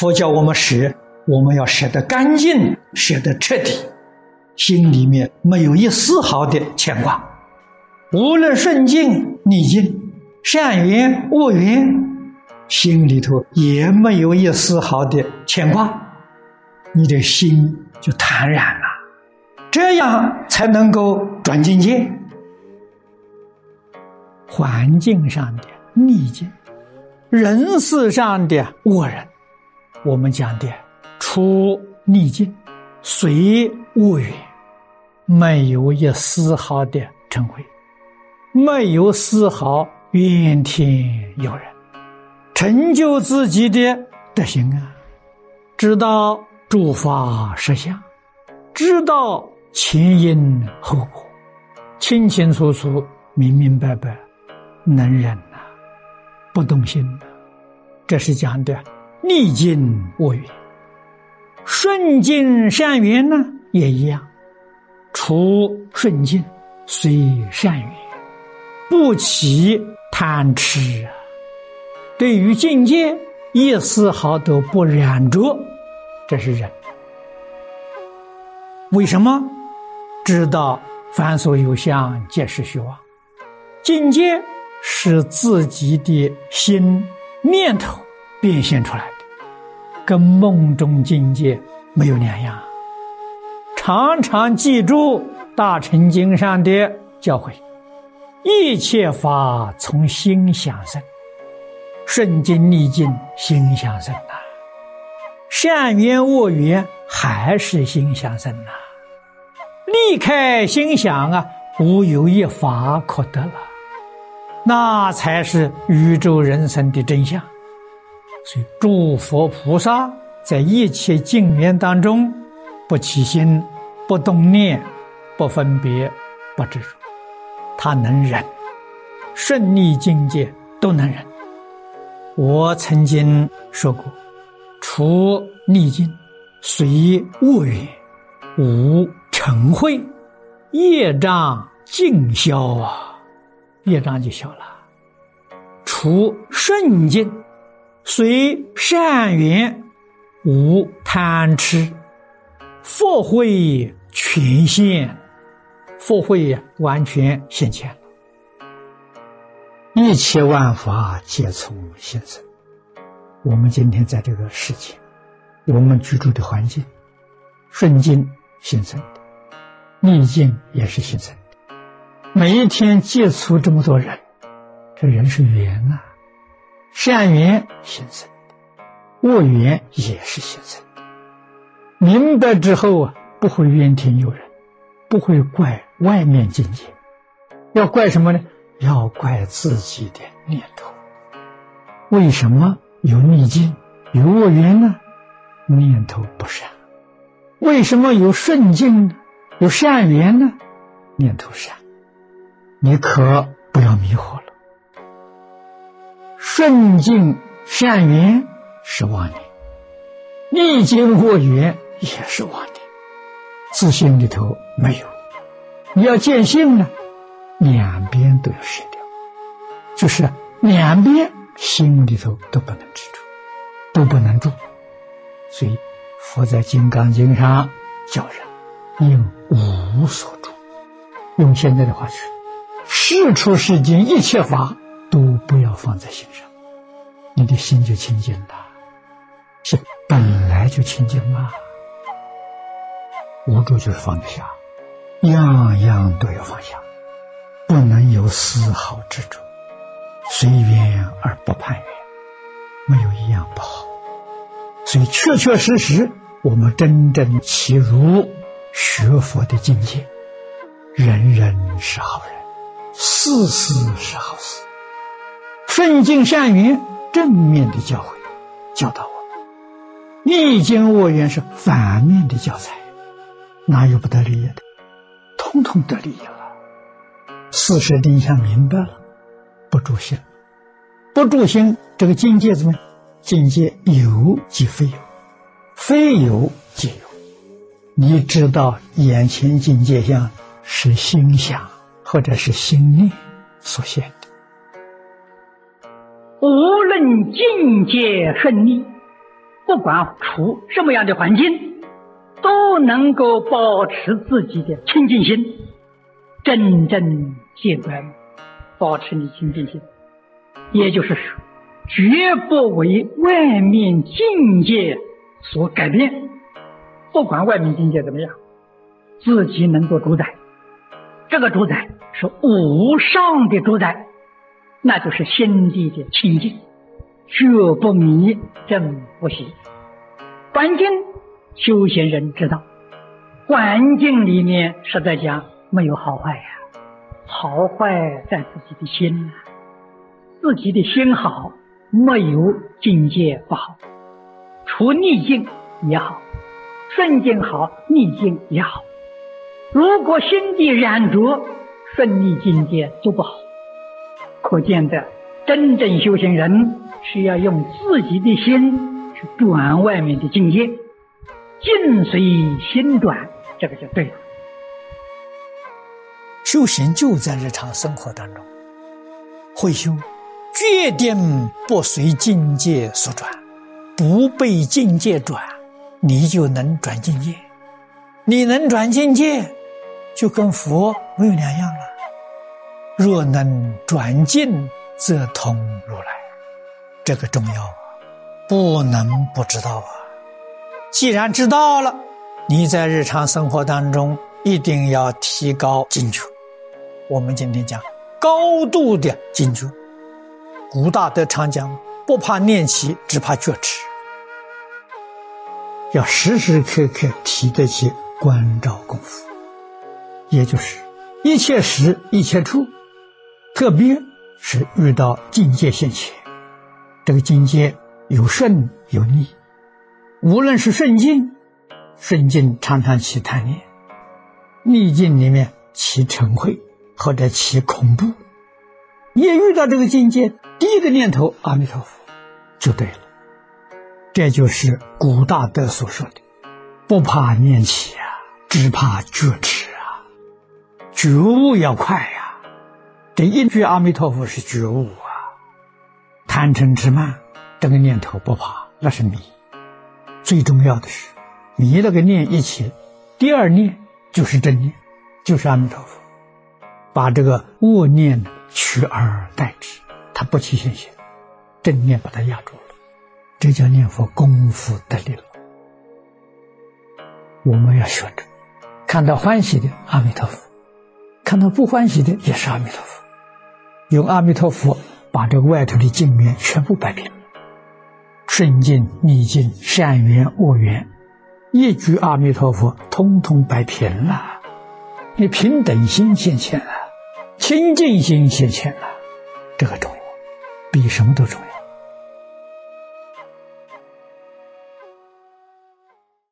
佛教我们舍，我们要舍得干净，舍得彻底，心里面没有一丝毫的牵挂。无论顺境逆境，善缘恶缘，心里头也没有一丝毫的牵挂，你的心就坦然了，这样才能够转境界。环境上的逆境，人事上的恶人，我们讲的出逆境，随物缘，没有一丝毫的嗔恚。没有丝毫怨天尤人，成就自己的德行啊！知道诸法实相，知道前因后果，清清楚楚、明明白白，能忍呐，不动心呐。这是讲的逆境恶缘，顺境善缘呢也一样，除顺境随善缘。不起贪痴啊！对于境界一丝毫都不染着，这是人。为什么？知道凡所有相，皆是虚妄。境界是自己的心念头变现出来的，跟梦中境界没有两样。常常记住大乘经上的教诲。一切法从心想生，顺境逆境心想生呐，善缘恶缘还是心想生呐。离开心想啊，无有一法可得了，那才是宇宙人生的真相。所以诸佛菩萨在一切境缘当中，不起心，不动念，不分别，不执着。他能忍，顺逆境界都能忍。我曾经说过，除逆境，随恶缘，无嗔恚，业障尽消啊，业障就消了。除顺境，随善缘，无贪痴，佛慧全现。佛慧，完全现前。一切万法皆从心生。我们今天在这个世界，我们居住的环境，顺境形成，逆境也是形成的。每一天接触这么多人，这人是缘啊，善缘形成的，恶缘也是形成。明白之后啊，不会怨天尤人。不会怪外面境界，要怪什么呢？要怪自己的念头。为什么有逆境、有恶缘呢？念头不善。为什么有顺境？有善缘呢？念头善。你可不要迷惑了。顺境善缘是妄念，逆境恶缘也是妄念。自信里头没有，你要见性呢，两边都要舍掉，就是两边心里头都不能执着，都不能住。所以佛在《金刚经》上叫人应无所住，用现在的话说，事出世间一切法都不要放在心上，你的心就清净了，是本来就清净嘛。无助就是放得下，样样都要放下，不能有丝毫执着，随缘而不攀缘，没有一样不好。所以确确实实，我们真正契入学佛的境界，人人是好人，事事是好事，顺境善缘，正面的教诲教导我们；逆境恶缘是反面的教材。哪有不得利益的？通通得利益了。事实定向明白了，不住心，不住心，这个境界怎么？境界有即非有，非有即有。你知道眼前境界像是心想或者是心念所现。无论境界顺利，不管处什么样的环境，都能够保持自己的清净心，真正见观，保持你清净心，也就是说，绝不为外面境界所改变，不管外面境界怎么样，自己能够主宰。这个主宰是无上的主宰，那就是心地的清净，绝不迷，正不邪。环境修行人知道，环境里面实在讲没有好坏呀，好坏在自己的心呐。自己的心好，没有境界不好，除逆境也好，顺境好，逆境也好。如果心地染浊，顺逆境界就不好。可见的，真正修行人是要用自己的心去转外面的境界，境随心转，这个就对了。修行就在日常生活当中，会修，决定不随境界所转，不被境界转，你就能转境界，你能转境界。就跟佛没有两样了。若能转进，则通如来，这个重要啊，不能不知道啊。既然知道了，你在日常生活当中一定要提高警觉。我们今天讲高度的警觉。古大德常讲：不怕念起，只怕觉迟。要时时刻刻提得起关照功夫。也就是一切时一切处，特别是遇到境界现前，这个境界有顺有逆，无论是顺境，顺境常常起贪念；逆境里面起嗔恚或者起恐怖。一遇到这个境界，第一个念头阿弥陀佛就对了。这就是古大德所说的：“不怕念起啊，只怕觉迟啊。”觉悟要快呀！这一句阿弥陀佛是觉悟啊。贪嗔痴慢这个念头不怕，那是迷。最重要的是，迷那个念一起，第二念就是正念，就是阿弥陀佛，把这个恶念取而代之，它不起现行，正念把它压住了，这叫念佛功夫得力了。我们要学着，看到欢喜的阿弥陀佛。看到不欢喜的也是阿弥陀佛，用阿弥陀佛把这个外头的镜面全部摆平，顺境逆境善缘恶缘，一句阿弥陀佛通通摆平了，你平等心现前了，清净心现前了，这个重要，比什么都重要。